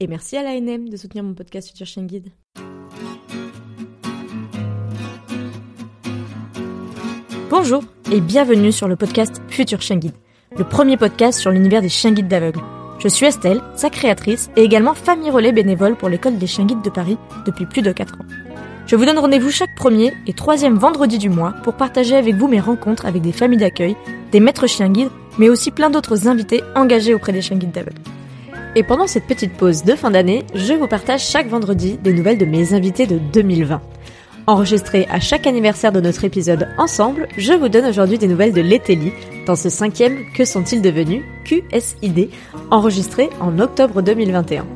Et merci à l'ANM de soutenir mon podcast Future Chien Guide. Bonjour et bienvenue sur le podcast Future Chien Guide, le premier podcast sur l'univers des chiens guides d'aveugles. Je suis Estelle, sa créatrice et également famille relais bénévole pour l'école des chiens guides de Paris depuis plus de 4 ans. Je vous donne rendez-vous chaque premier et troisième vendredi du mois pour partager avec vous mes rencontres avec des familles d'accueil, des maîtres chiens guides, mais aussi plein d'autres invités engagés auprès des chiens guides d'aveugles. Et pendant cette petite pause de fin d'année, je vous partage chaque vendredi des nouvelles de mes invités de 2020. Enregistré à chaque anniversaire de notre épisode ensemble, je vous donne aujourd'hui des nouvelles de l'Etelli dans ce cinquième Que sont-ils devenus QSID, enregistré en octobre 2021.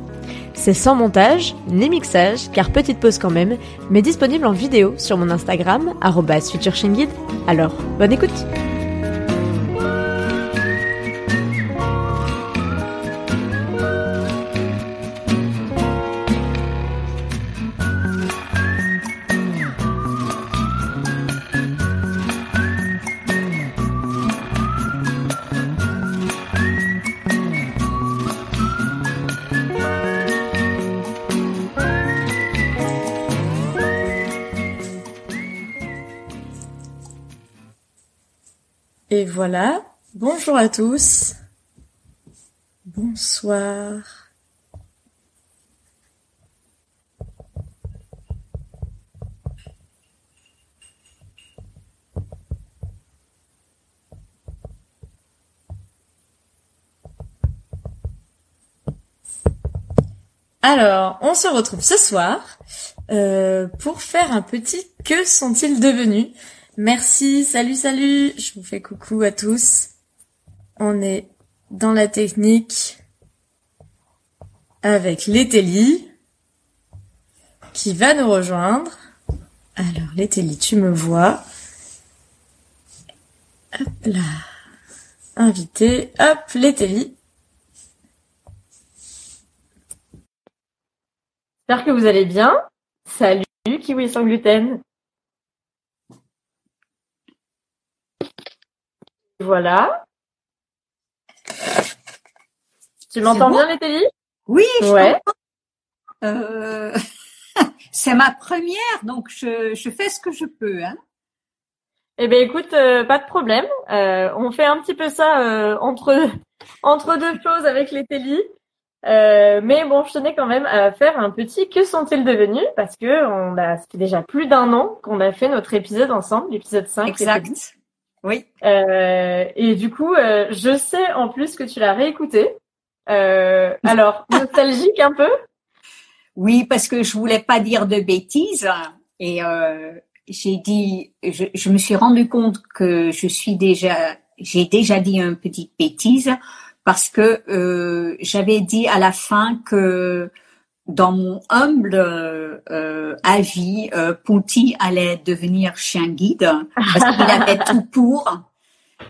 C'est sans montage, ni mixage, car petite pause quand même, mais disponible en vidéo sur mon Instagram, futureshingid. Alors, bonne écoute! Et voilà. Bonjour à tous. Bonsoir. Alors, on se retrouve ce soir euh, pour faire un petit Que sont-ils devenus? Merci, salut, salut. Je vous fais coucou à tous. On est dans la technique avec Létélie qui va nous rejoindre. Alors Létélie, tu me vois. Hop là. Invité. Hop, Létélie. J'espère que vous allez bien. Salut, Kiwi sans gluten. Voilà. Tu m'entends bien, Nathalie? Oui, je Ouais. Euh, c'est ma première, donc je, je fais ce que je peux. Hein. Eh ben écoute, euh, pas de problème. Euh, on fait un petit peu ça euh, entre entre deux choses avec les Télis. Euh, mais bon, je tenais quand même à faire un petit que sont-ils devenus parce que on a c'était déjà plus d'un an qu'on a fait notre épisode ensemble, l'épisode 5. Exact. Oui. Euh, et du coup, euh, je sais en plus que tu l'as réécouté. Euh, alors, nostalgique un peu? Oui, parce que je voulais pas dire de bêtises et euh, j'ai dit, je, je me suis rendu compte que je suis déjà, j'ai déjà dit une petite bêtise parce que euh, j'avais dit à la fin que dans mon humble euh, avis, euh, Ponty allait devenir chien guide parce qu'il avait tout pour.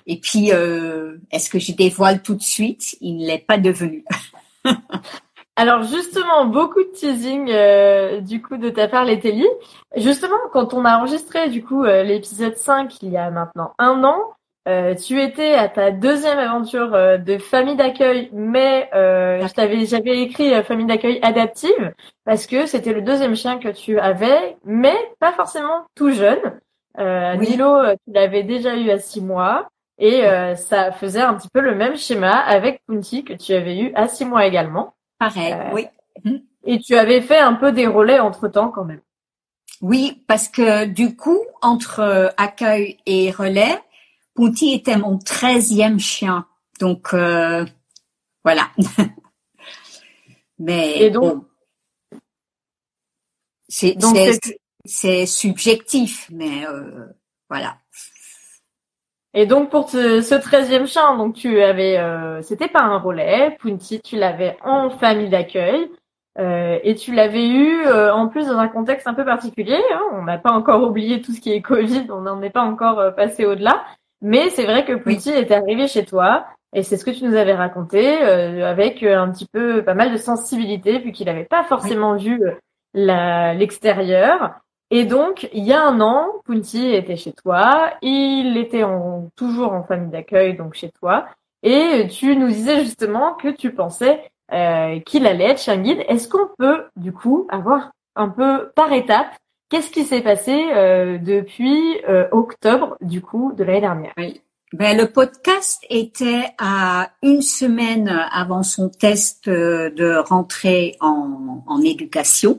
Et puis, euh, est-ce que je dévoile tout de suite? Il ne l'est pas devenu. Alors justement, beaucoup de teasing euh, du coup de ta part, Létélie. Justement, quand on a enregistré du coup euh, l'épisode 5 il y a maintenant un an, euh, tu étais à ta deuxième aventure euh, de famille d'accueil, mais euh, je t'avais, j'avais écrit euh, famille d'accueil adaptive parce que c'était le deuxième chien que tu avais, mais pas forcément tout jeune. Euh, Oui. Nilo, euh, tu l'avais déjà eu à six mois et euh, ça faisait un petit peu le même schéma avec Punti que tu avais eu à six mois également. Pareil, oui. Et tu avais fait un peu des relais entre temps quand même. Oui, parce que du coup, entre accueil et relais, Ponty était mon treizième chien. Donc, euh, voilà. Mais Et donc- bon, c'est Donc c'est- c'est- c'est subjectif, mais euh, voilà. et donc pour te- ce treizième chien, donc tu avais, euh, c'était pas un relais, Punti, tu l'avais en famille d'accueil. Euh, et tu l'avais eu euh, en plus dans un contexte un peu particulier. Hein. On n'a pas encore oublié tout ce qui est Covid, on n'en est pas encore euh, passé au-delà. Mais c'est vrai que Pouti est arrivé chez toi et c'est ce que tu nous avais raconté avec un petit peu pas mal de sensibilité vu qu'il n'avait pas forcément vu l'extérieur. Et donc, il y a un an, Punti était chez toi, il était en, toujours en famille d'accueil, donc chez toi, et tu nous disais justement que tu pensais euh, qu'il allait être chien guide. Est-ce qu'on peut, du coup, avoir un peu par étape, qu'est-ce qui s'est passé euh, depuis euh, octobre, du coup, de l'année dernière? Ben, le podcast était à une semaine avant son test de rentrée en, en éducation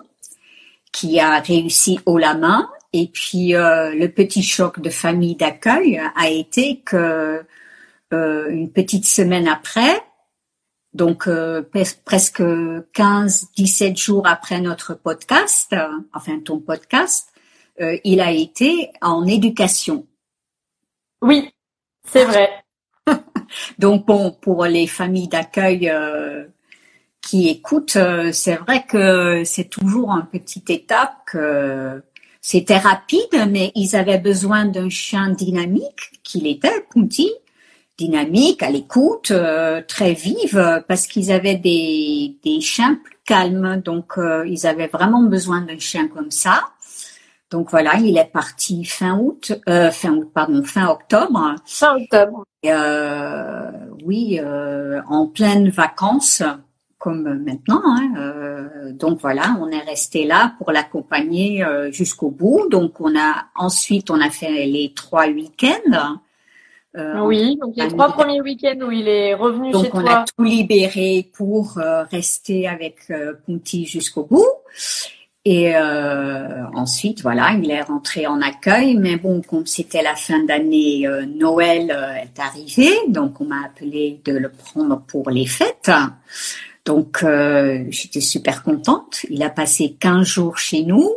qui a réussi haut la main. Et puis euh, le petit choc de famille d'accueil a été que euh, une petite semaine après, donc euh, presque 15-17 jours après notre podcast, enfin ton podcast, il a été en éducation. Oui, c'est vrai. donc bon, pour les familles d'accueil qui écoutent, euh, c'est vrai que c'est toujours un petit étape que c'était rapide, mais ils avaient besoin d'un chien dynamique, qu'il était, Punti, dynamique, à l'écoute, euh, très vive, parce qu'ils avaient des, des chiens plus calmes, donc euh, ils avaient vraiment besoin d'un chien comme ça. Donc voilà, il est parti fin août, fin août, pardon, fin octobre. Fin octobre. oui, en pleine vacances comme maintenant. Hein, euh, donc voilà, on est resté là pour l'accompagner euh, jusqu'au bout. Donc on a ensuite on a fait les trois week-ends. Euh, oui, donc les trois premiers week-ends où il est revenu chez toi. Donc on a tout libéré pour rester avec Punti jusqu'au bout. Et euh, ensuite, voilà, il est rentré en accueil. Mais bon, comme c'était la fin d'année, Noël est arrivé, donc on m'a appelé de le prendre pour les fêtes. Donc euh, j'étais super contente. Il a passé 15 jours chez nous.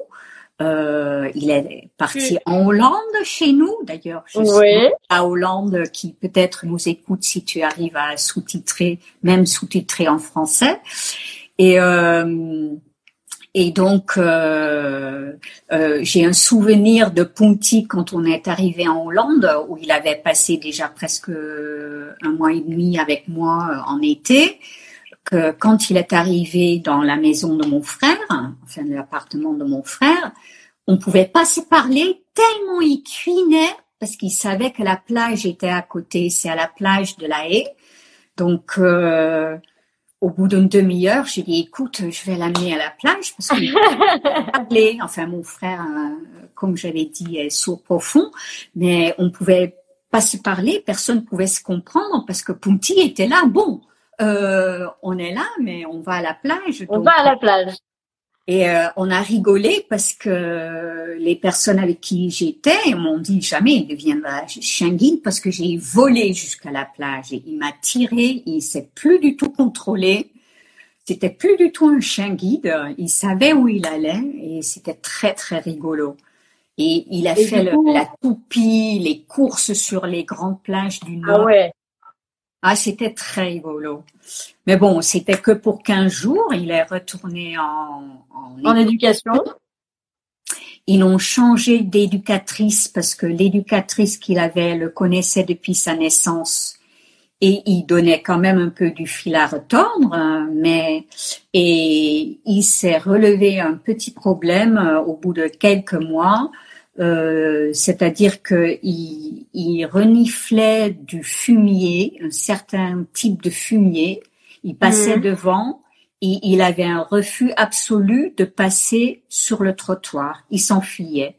Euh, il est parti en Hollande chez nous, d'ailleurs. Oui. À Hollande, qui peut-être nous écoute si tu arrives à sous-titrer, même sous-titrer en français. Et euh, et donc euh, euh, j'ai un souvenir de Ponty quand on est arrivé en Hollande, où il avait passé déjà presque un mois et demi avec moi en été quand il est arrivé dans la maison de mon frère, enfin l'appartement de mon frère, on pouvait pas se parler tellement il cuinait parce qu'il savait que la plage était à côté, c'est à la plage de la haie. Donc euh, au bout d'une demi-heure, j'ai dit écoute, je vais l'amener à la plage parce que parler. Enfin mon frère, euh, comme j'avais dit, est sourd profond, mais on pouvait pas se parler, personne pouvait se comprendre parce que Punti était là. Bon, euh, on est là, mais on va à la plage. On va à la plage. Et euh, on a rigolé parce que les personnes avec qui j'étais m'ont dit jamais il deviendra chien guide parce que j'ai volé jusqu'à la plage et il m'a tiré, il s'est plus du tout contrôlé. C'était plus du tout un chien guide, il savait où il allait et c'était très très rigolo. Et il a fait la toupie, les courses sur les grandes plages du ah Nord. ouais. Ah, c'était très rigolo. Mais bon, c'était que pour 15 jours. Il est retourné en, en, éducation. Ils ont changé d'éducatrice parce que l'éducatrice qu'il avait le connaissait depuis sa naissance et il donnait quand même un peu du fil à retordre, hein, mais et il s'est relevé un petit problème euh, au bout de quelques mois euh, c'est-à-dire qu'il il reniflait du fumier, un certain type de fumier, il passait mhm. devant et il avait un refus absolu de passer sur le trottoir. Il s'enfuyait.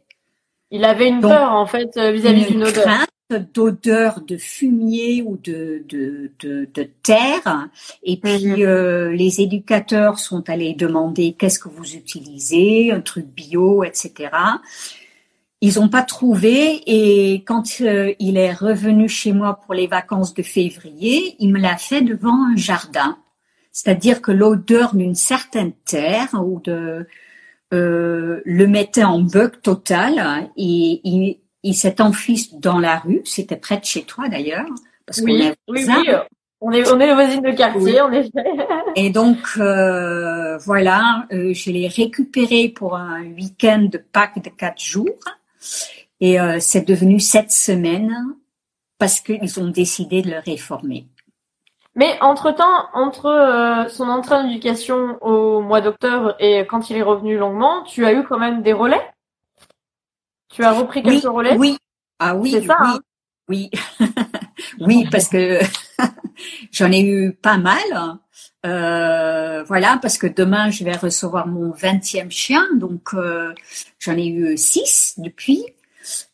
Il avait une peur en fait euh, vis-à-vis d'une odeur. d'odeur de fumier ou de, de, de, de terre. Et puis mhm. euh, les éducateurs sont allés demander qu'est-ce que vous utilisez, un truc bio, etc. Ils n'ont pas trouvé et quand euh, il est revenu chez moi pour les vacances de février, il me l'a fait devant un jardin. C'est-à-dire que l'odeur d'une certaine terre ou de euh, le mettait en bug total et il, il s'est enfui dans la rue. C'était près de chez toi d'ailleurs. Parce oui, oui, oui, On est, on est les voisines de quartier, en effet. Et donc, euh, voilà, euh, je l'ai récupéré pour un week-end de Pâques de quatre jours. Et euh, c'est devenu sept semaines parce qu'ils ont décidé de le réformer. Mais entre-temps, entre euh, son entrée en éducation au mois d'octobre et quand il est revenu longuement, tu as eu quand même des relais? Tu as repris quelques relais? Oui. Ah oui, ça, oui. hein Oui, oui, parce que j'en ai eu pas mal. Euh, voilà, parce que demain je vais recevoir mon 20e chien, donc euh, j'en ai eu six depuis.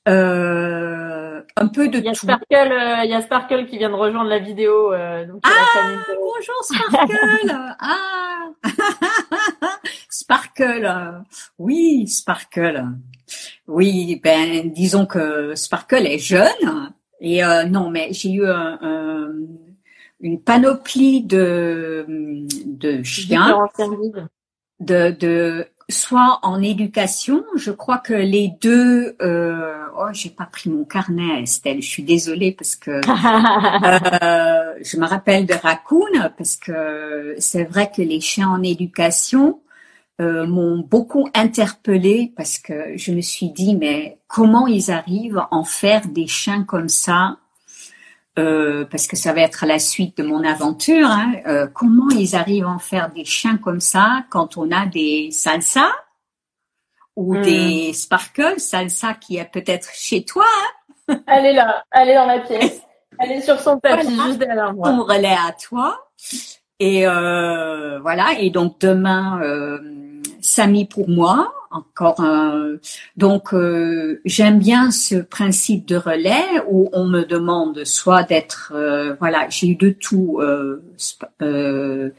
Euh, un peu de Il y a tout. Sparkle, euh, il y a Sparkle qui vient de rejoindre la vidéo. euh, donc il y a la famille de- Bonjour Sparkle. ah, Sparkle. Oui, Sparkle. Oui, ben disons que Sparkle est jeune et euh, non, mais j'ai eu un- un- une panoplie de de chiens. De, de soit en éducation, je crois que les deux euh, oh j'ai pas pris mon carnet Estelle, je suis désolée parce que euh, je me rappelle de Raccoon parce que c'est vrai que les chiens en éducation euh, m'ont beaucoup interpellée parce que je me suis dit mais comment ils arrivent à en faire des chiens comme ça euh, parce que ça va être la suite de mon aventure. Hein, euh, comment ils arrivent à en faire des chiens comme ça quand on a des salsa ou Hmm. des sparkles, salsa qui est peut-être chez toi, Elle est là, elle est dans la pièce. Elle est sur son tapis Voilà. juste derrière moi. ton relais à toi. Et euh, voilà. Et donc demain, Samy pour moi, encore un. Donc euh, j'aime bien ce principe de relais où on me demande soit d'être, euh, voilà, j'ai eu de tout, euh, euh,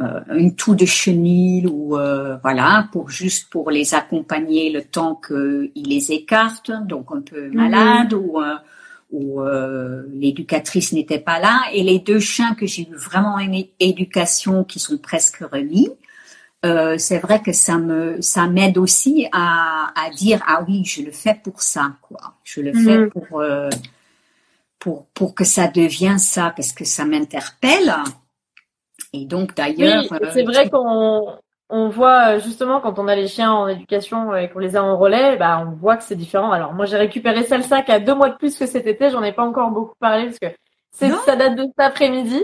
euh, une toux de chenille ou euh, voilà pour juste pour les accompagner le temps qu'ils les écartent, donc un peu malade ou euh, où euh, l'éducatrice n'était pas là, et les deux chiens que j'ai eu vraiment en é- éducation qui sont presque remis, euh, c'est vrai que ça me ça m'aide aussi à, à dire ah oui je le fais pour ça quoi, je le fais Mhm. pour euh, pour pour que ça devienne ça parce que ça m'interpelle et donc d'ailleurs Oui, euh, c'est vrai qu'on on voit euh, justement quand on a les chiens en éducation et qu'on les a en relais, bah on voit que c'est différent. Alors moi j'ai récupéré Salsa qui a deux mois de plus que cet été, j'en ai pas encore beaucoup parlé parce que c'est ça date de cet après-midi.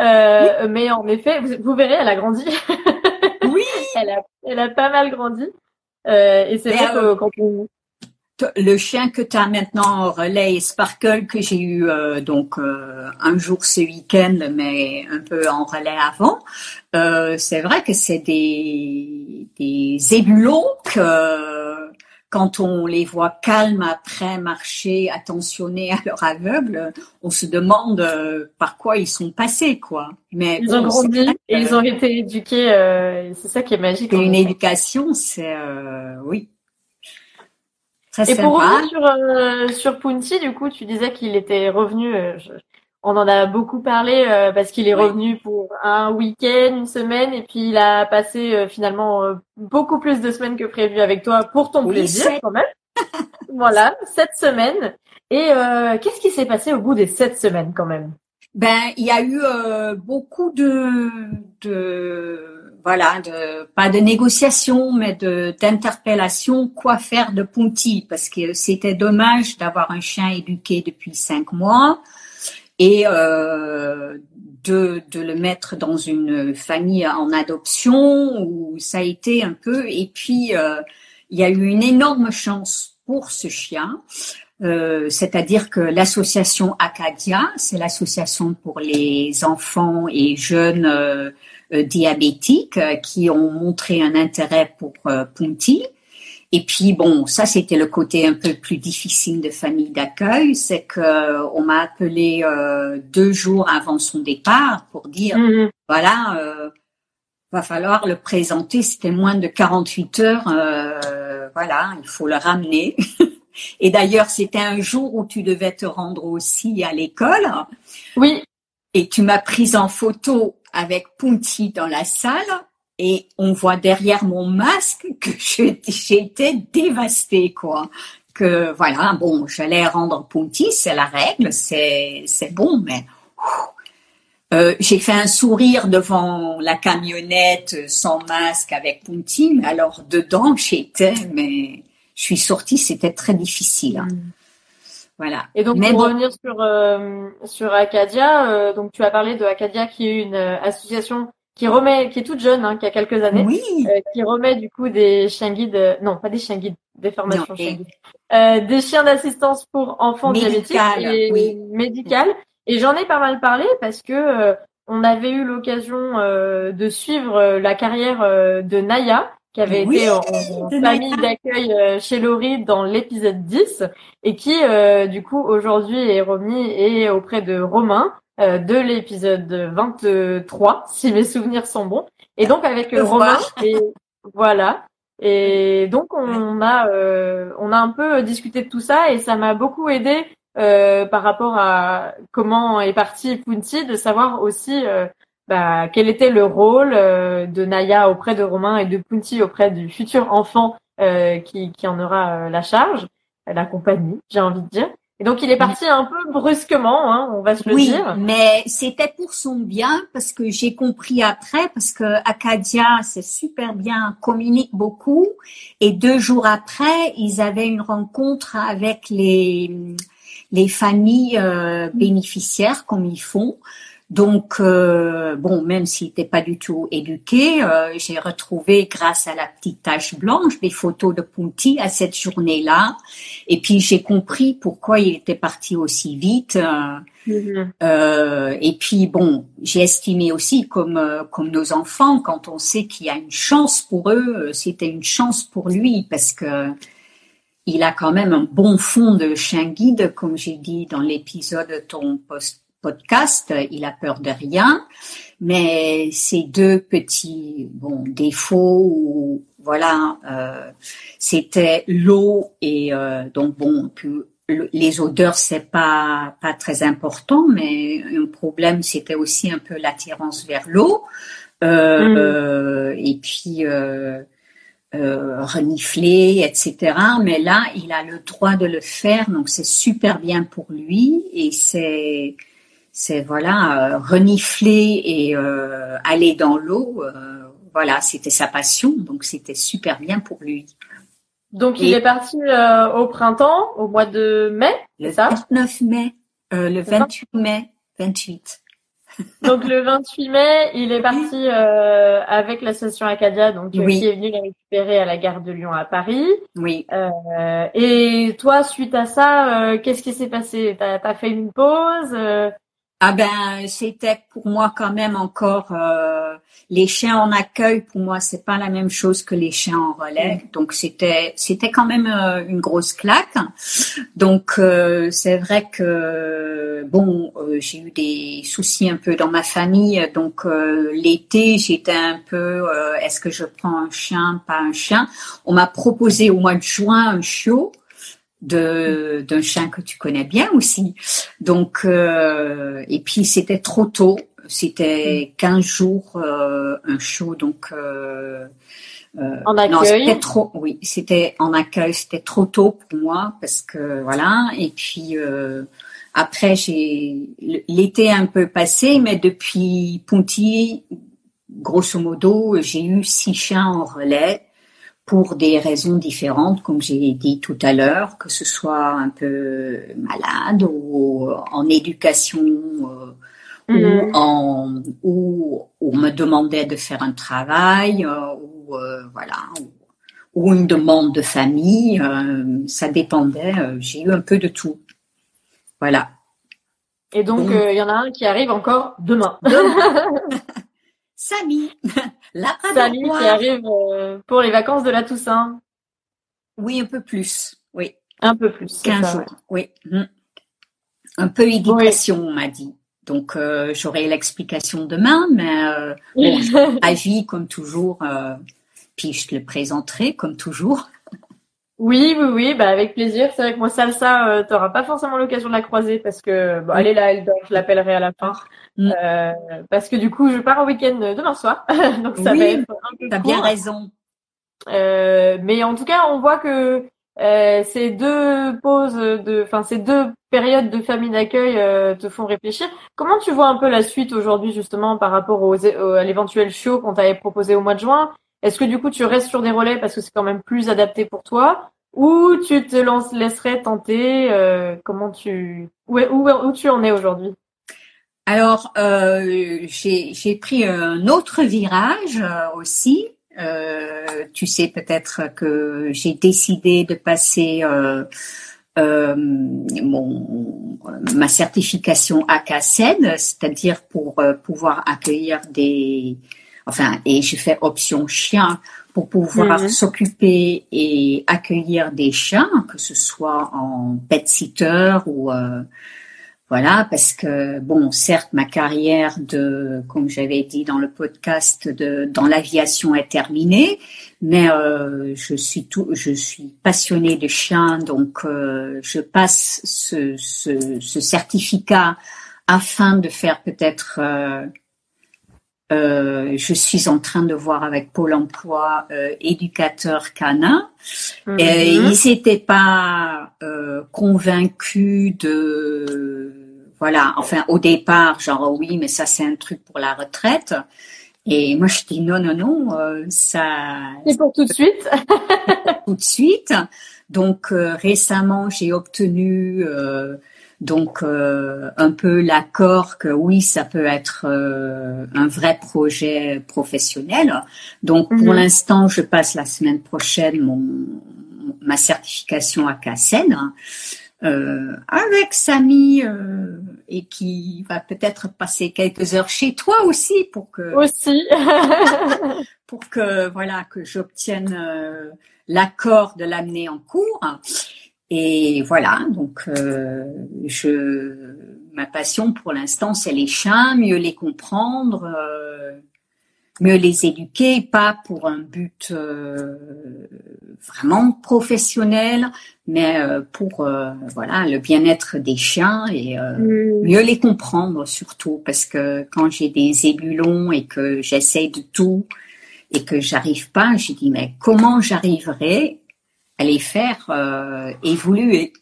Euh, Mais en effet, vous, vous verrez, elle a grandi. elle a elle a pas mal grandi. Euh, et c'est vrai que quand on T- Le chien que tu as maintenant en relais Sparkle que j'ai eu euh, donc euh, un jour ce week-end, mais un peu en relais avant. c'est vrai que c'est des des ébulons que quand on les voit calmes après marcher, attentionnés à leur aveugle, on se demande euh, par quoi ils sont passés quoi. Mais ils ont bon, grandi et ils ont été éduqués, euh, et c'est ça qui est magique. en une éducation, c'est euh, oui très Et pour revenir sur, sur Punti, du coup, tu disais qu'il était revenu, je- on en a beaucoup parlé euh, parce qu'il est Oui. revenu pour un week-end, une semaine, et puis il a passé euh, finalement euh, beaucoup plus de semaines que prévu avec toi pour ton Oui, plaisir quand même. voilà, sept semaines. Et euh, qu'est-ce qui s'est passé au bout des sept semaines quand même? Ben, il y a eu euh, beaucoup de, de voilà, de pas de négociations, mais de d'interpellations. Quoi faire de Punti Parce que c'était dommage d'avoir un chien éduqué depuis cinq mois et euh, de de le mettre dans une famille en adoption où ça a été un peu. Et puis euh, il y a eu une énorme chance pour ce chien. Euh, c'est-à-dire que l'association Acadia, c'est l'association pour les enfants et jeunes euh, diabétiques euh, qui ont montré un intérêt pour euh, Punti. Et puis bon, ça c'était le côté un peu plus difficile de famille d'accueil, c'est que on m'a appelé euh, deux jours avant son départ pour dire Mhm. voilà, euh, va falloir le présenter. C'était moins de 48 heures. euh, voilà, il faut le ramener. Et d'ailleurs, c'était un jour où tu devais te rendre aussi à l'école. Oui, Et tu m'as prise en photo avec Punti dans la salle. Et on voit derrière mon masque que été dévastée, quoi. Que voilà, bon, j'allais rendre Punti, c'est la règle, c'est bon, mais Euh, j'ai fait un sourire devant la camionnette sans masque avec Punti, mais alors dedans j'étais, mais je suis sortie, c'était très difficile. Hein. Mm. Voilà. Et donc pour revenir sur euh, sur Acadia, euh, donc tu as parlé de Acadia qui est une association qui remet, qui est toute jeune, hein, qui a quelques années, oui. qui remet du coup des chiens guides, non pas des chiens guides, des formations chiens guides, des chiens d'assistance pour enfants diabétiques et oui. médicales. Et j'en ai pas mal parlé parce que on avait eu l'occasion de suivre la carrière de Naya, qui avait été en, famille d'accueil euh, chez Laurie dans l'épisode 10 et qui euh, du coup aujourd'hui est remis et auprès de Romain euh, de l'épisode 23 si mes souvenirs sont bons. Et donc avec Romain et voilà. Et donc on a on a un peu discuté de tout ça et ça m'a beaucoup aidé par rapport à comment est parti Punti de savoir aussi bah, quel était le rôle euh, de Naya auprès de Romain et de Punti auprès du futur enfant euh, qui, qui en aura euh, la charge, la compagnie, j'ai envie de dire. Et donc il est parti un peu brusquement, hein, on va se le dire. Oui, mais c'était pour son bien parce que j'ai compris après parce que Acadia c'est super bien, communique beaucoup et deux jours après ils avaient une rencontre avec les les familles bénéficiaires comme ils font. Donc, euh, bon, même s'il n'était pas du tout éduqué, euh, j'ai retrouvé, grâce à la petite tache blanche, des photos de Punti à cette journée-là. Et puis, j'ai compris pourquoi il était parti aussi vite. Euh, mm-hmm. et puis, bon, j'ai estimé aussi, comme, comme nos enfants, quand on sait qu'il y a une chance pour eux, c'était une chance pour lui, parce que il a quand même un bon fond de chien guide, comme j'ai dit dans l'épisode de ton post podcast, il a peur de rien, mais ces deux petits bon défauts, voilà, euh, c'était l'eau et euh, donc bon, les odeurs c'est pas pas très important, mais un problème c'était aussi un peu l'attirance vers l'eau euh, mm. et puis renifler, etc. Mais là, il a le droit de le faire, donc c'est super bien pour lui et c'est c'est voilà euh, renifler et euh, aller dans l'eau. Euh, voilà, c'était sa passion, donc c'était super bien pour lui. Donc il est parti au printemps, au mois de mai, le 29 mai, le 28 mai, 28. donc le 28 mai, il est parti euh, avec l'association Acadia, donc qui est venu la récupérer à la gare de Lyon à Paris. Oui. Euh, et toi, suite à ça, qu'est-ce qui s'est passé? T'as as fait une pause ah ben, c'était pour moi quand même encore euh, les chiens en accueil. Pour moi, c'est pas la même chose que les chiens en relais. Mm. Donc c'était c'était quand même euh, une grosse claque. Donc euh, c'est vrai que bon, j'ai eu des soucis un peu dans ma famille. Donc l'été, j'étais un peu est-ce que je prends un chien, pas un chien? On m'a proposé au mois de juin un chiot de d'un chien que tu connais bien aussi. Donc euh, et puis c'était trop tôt, c'était 15 mm. jours euh, un show donc euh, euh, en accueil. trop oui, c'était en accueil, c'était trop tôt pour moi parce que voilà et puis euh, après j'ai l'été un peu passé mais depuis Ponty grosso modo, j'ai eu six chiens en relais pour des raisons différentes, comme j'ai dit tout à l'heure, que ce soit un peu malade ou en éducation euh, ou, mm-hmm. en, ou on me demandait de faire un travail euh, ou euh, voilà ou, une demande de famille, ça dépendait. j'ai eu un peu de tout. Voilà. Et donc il y en a un qui arrive encore demain. demain. Samy. La Samy qui arrive euh, pour les vacances de la Toussaint. Oui, un peu plus. Oui. Un peu plus. 15 jours. Oui. Mm. Un peu éducation, on m'a dit. Donc euh, j'aurai l'explication demain, mais euh, bon, agis comme toujours. Euh, puis je te le présenterai comme toujours. Oui, oui, oui, bah avec plaisir. C'est vrai que moi, Salsa, euh, t'auras pas forcément l'occasion de la croiser parce que bon, elle est là, elle dort, je l'appellerai à la fin. Mm. Euh, parce que du coup, je pars au week-end demain soir, donc ça oui, va être un peu T'as bien raison. Euh, mais en tout cas, on voit que ces deux pauses de, enfin ces deux périodes de famille d'accueil te font réfléchir. Comment tu vois un peu la suite aujourd'hui justement par rapport aux, à l'éventuel show qu'on t'avait proposé au mois de juin? Est-ce que du coup tu restes sur des relais parce que c'est quand même plus adapté pour toi? Ou tu te laisserais tenter Comment tu où, où, où tu en es aujourd'hui? Alors, euh, j'ai pris un autre virage euh, aussi. Euh, tu sais peut-être que j'ai décidé de passer euh, euh mon, ma certification ACACEN, c'est-à-dire pour euh, pouvoir accueillir des... Enfin, et j'ai fait option chien pour pouvoir mhm. s'occuper et accueillir des chiens, que ce soit en pet sitter ou voilà, parce que bon, certes, ma carrière de, comme j'avais dit dans le podcast, de dans l'aviation est terminée, mais euh, je suis tout, je suis passionnée de chiens, donc euh, je passe ce, ce, ce, certificat afin de faire peut-être. Euh, je suis en train de voir avec Pôle Emploi euh, éducateur canin. Et mhm. ils n'étaient pas euh, convaincus de voilà, enfin au départ, genre oui, mais ça c'est un truc pour la retraite. Et moi je dis non, non, non, euh, ça. C'est pour tout de suite. tout de suite. Donc récemment j'ai obtenu euh, donc un peu l'accord que oui, ça peut être un vrai projet professionnel. Donc pour mhm. l'instant, je passe la semaine prochaine mon ma certification à CACEN euh, avec Samy euh, et qui va peut-être passer quelques heures chez toi aussi pour que aussi pour que voilà que j'obtienne euh, l'accord de l'amener en cours et voilà donc euh, je ma passion pour l'instant c'est les chiens mieux les comprendre mieux les éduquer, pas pour un but euh, vraiment professionnel, mais euh, pour euh, voilà le bien-être des chiens et mm. mieux les comprendre surtout parce que quand j'ai des ébulons et que j'essaie de tout et que j'arrive pas, je dis mais comment j'arriverai les faire évoluer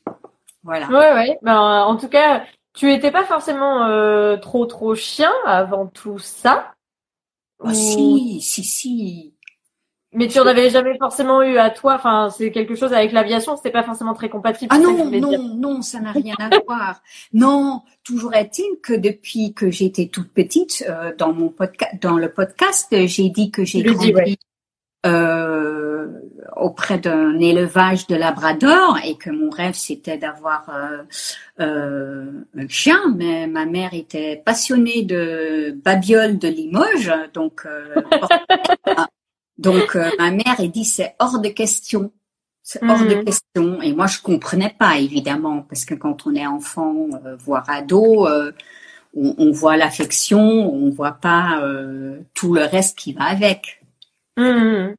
Voilà. Ouais ouais. Ben, en tout cas, tu étais pas forcément trop trop chien avant tout ça? Ah, si, si, si. Mais tu n'en avais jamais forcément eu à toi? Enfin, c'est quelque chose avec l'aviation. C'était pas forcément très compatible. Ah non, non, non, ça n'a rien à voir. Non, toujours est-il que depuis que j'étais toute petite, euh, dans mon podcast, dans le podcast, j'ai dit que j'ai grandi euh, auprès d'un élevage de Labrador et que mon rêve c'était d'avoir euh, euh, un chien, mais ma mère était passionnée de babioles de Limoges, donc euh, donc ma mère a dit c'est hors de question. C'est hors de mhm. question. Et moi, je comprenais pas, évidemment, parce que quand on est enfant, voire ado, on, on, voit l'affection, on voit pas tout le reste qui va avec. Mmh.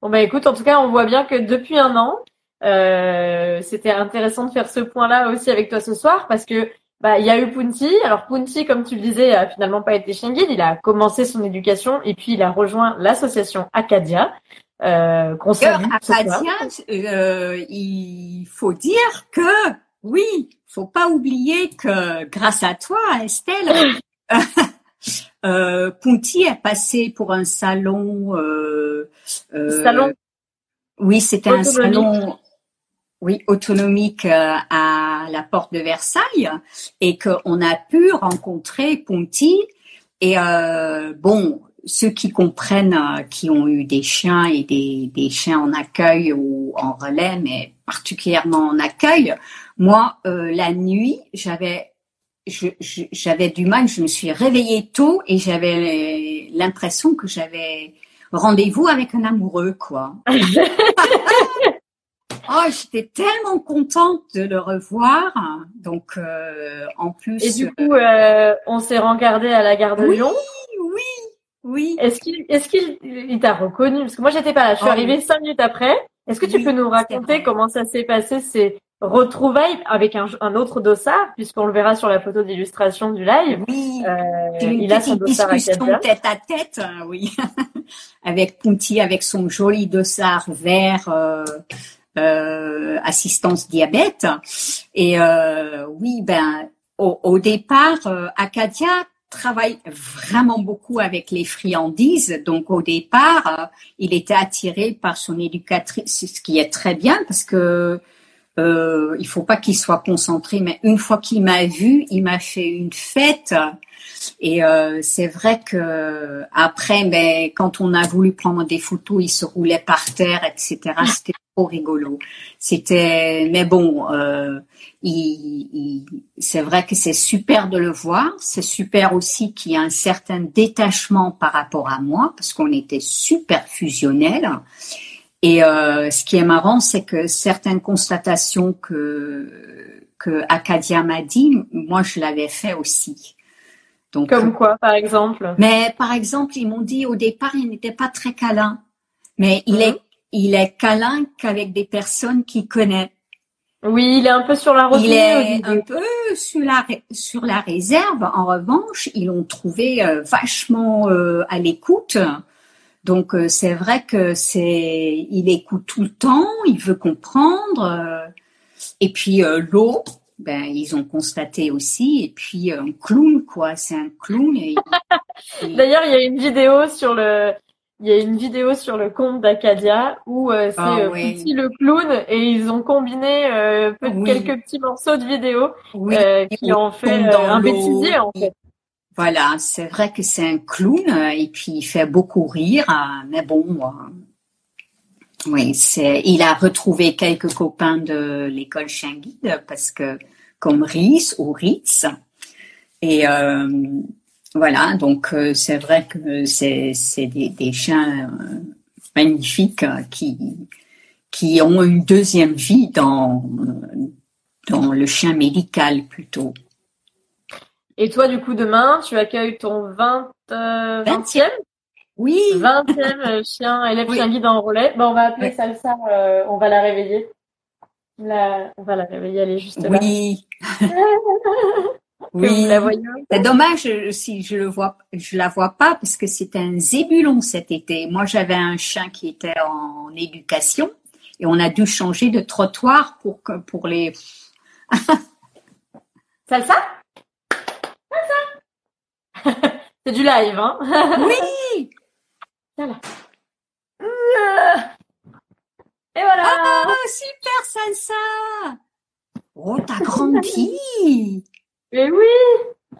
Bon bah écoute, en tout cas, on voit bien que depuis un an, euh, c'était intéressant de faire ce point-là aussi avec toi ce soir parce que bah il y a eu Punti. Alors Punti, comme tu le disais, a finalement pas été chien Il a commencé son éducation et puis il a rejoint l'association Acadia. Euh, Acadia, euh, il faut dire que oui, faut pas oublier que grâce à toi, Estelle. Euh, Ponty est passé pour un salon. Euh, euh, salon? Oui, c'était un salon. Oui, autonomique euh, à la porte de Versailles et qu'on a pu rencontrer Ponty et euh, bon, ceux qui comprennent, euh, qui ont eu des chiens et des, des chiens en accueil ou en relais, mais particulièrement en accueil, moi, la nuit, j'avais j'avais du mal, je me suis réveillée tôt et j'avais l'impression que j'avais rendez-vous avec un amoureux, quoi. oh, j'étais tellement contente de le revoir. Donc, euh, en plus. Et du coup, euh, on s'est regardé à la gare de Lyon. Oui, oui. Est-ce qu'il, est-ce qu'il, t'a reconnu? Parce que moi, j'étais pas là. Je suis oh, arrivée cinq minutes après. Est-ce que tu peux nous raconter comment ça s'est passé retrouvailles avec un, un autre dossard, puisqu'on le verra sur la photo d'illustration du live. Oui, euh, il a son dossard à tête à tête, hein, oui, avec Punti, avec son joli dossard vert. Euh, euh, assistance diabète et euh, oui ben au, au départ Acadia travaille vraiment beaucoup avec les friandises. Donc au départ, il était attiré par son éducatrice, ce qui est très bien parce que euh, il faut pas qu'il soit concentré. Mais une fois qu'il m'a vu, il m'a fait une fête. Et euh, c'est vrai que après, mais quand on a voulu prendre des photos, il se roulait par terre, etc. C'était trop rigolo. C'était, mais bon. Euh, il, c'est vrai que c'est super de le voir. C'est super aussi qu'il y a un certain détachement par rapport à moi parce qu'on était super fusionnels. Et euh, ce qui est marrant, c'est que certaines constatations que que Acadia m'a dit, moi je l'avais fait aussi. Donc, Comme quoi, par exemple? Mais par exemple, ils m'ont dit au départ, il n'était pas très câlin, mais il mhm. est il est câlin qu'avec des personnes qu'il connaît. Oui, il est un peu sur la retenue. Il est un peu sur la sur la réserve. En revanche, ils l'ont trouvé euh, vachement euh, à l'écoute. Donc euh, c'est vrai que c'est il écoute tout le temps, il veut comprendre. et puis l'eau, ben ils ont constaté aussi. Et puis un clown quoi, c'est un clown. D'ailleurs, il y a une vidéo sur le il y a une vidéo sur le compte d'Acadia où euh, c'est ah, euh, le clown et ils ont combiné euh, quelques petits morceaux de vidéo qui ont fait un bêtisier en fait. Voilà, c'est vrai que c'est un clown et puis il fait beaucoup rire, hein, mais bon, oui, c'est, il a retrouvé quelques copains de l'école chien parce que comme Rhys ou Ritz et voilà, donc euh, c'est vrai que c'est des, chiens euh, magnifiques euh, qui ont une deuxième vie dans le chien médical plutôt. Et toi, du coup, demain, tu accueilles ton 20, 20e Oui. 20e chien, élève chien guide en relais. Bon, on va appeler Salsa, on va la réveiller. La, on va la réveiller, elle est juste là. Oui. Oui. C'est dommage si je le vois, je la vois pas parce que c'est un zébulon cet été. Moi, j'avais un chien qui était en éducation et on a dû changer de trottoir pour que, pour les. Salsa? C'est du live, hein? oui! Voilà. Et voilà! Ah, super salsa! Oh, t'as grandi! Mais oui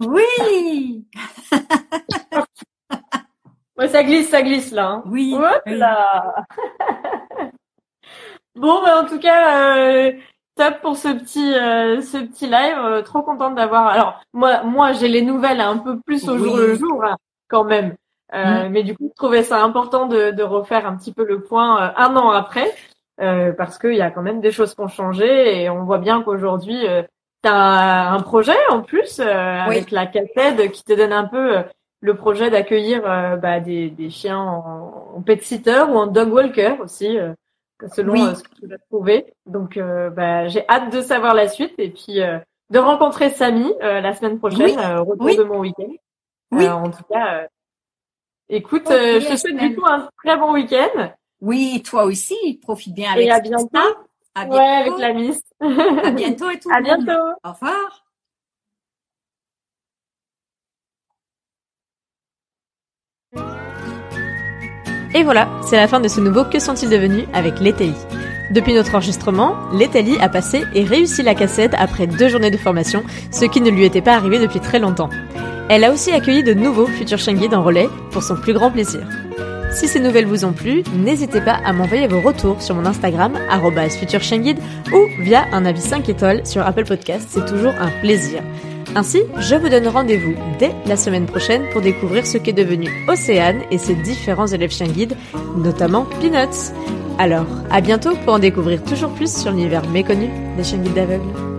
Oui ouais, Ça glisse, ça glisse là. Hein. Oui. là Bon, bah, en tout cas, euh, top pour ce petit, euh, ce petit live. Euh, trop contente d'avoir. Alors, moi, moi, j'ai les nouvelles un peu plus au jour le jour, hein, quand même. Mm. Mais du coup, je trouvais ça important de, de refaire un petit peu le point un an après, parce qu'il y a quand même des choses qui ont changé et on voit bien qu'aujourd'hui, T'as un projet en plus euh, avec la CACED qui te donne un peu euh, le projet d'accueillir euh, bah, des, des, chiens en, en, pet sitter ou en dog walker aussi, selon ce que tu as trouvé. Donc, bah, j'ai hâte de savoir la suite et puis de rencontrer Samy la semaine prochaine, retour de mon week-end. Oui. en tout cas, écoute, je te souhaite du coup un très bon week-end. Oui, toi aussi, profite bien avec et à bientôt. Ouais, avec la Miss. à bientôt et tout. À bientôt. Au revoir. Et voilà, c'est la fin de ce nouveau Que sont-ils devenus avec Leteli. Depuis notre enregistrement, Leteli a passé et réussi la cassette après deux journées de formation, ce qui ne lui était pas arrivé depuis très longtemps. Elle a aussi accueilli de nouveaux futurs Guide en relais pour son plus grand plaisir. Si ces nouvelles vous ont plu, n'hésitez pas à m'envoyer vos retours sur mon Instagram, futurchainguide, ou via un avis 5 étoiles sur Apple Podcast, c'est toujours un plaisir. Ainsi, je vous donne rendez-vous dès la semaine prochaine pour découvrir ce qu'est devenu Océane et ses différents élèves chiens guides, notamment Peanuts. Alors, à bientôt pour en découvrir toujours plus sur l'univers méconnu des chiens guides d'aveugles.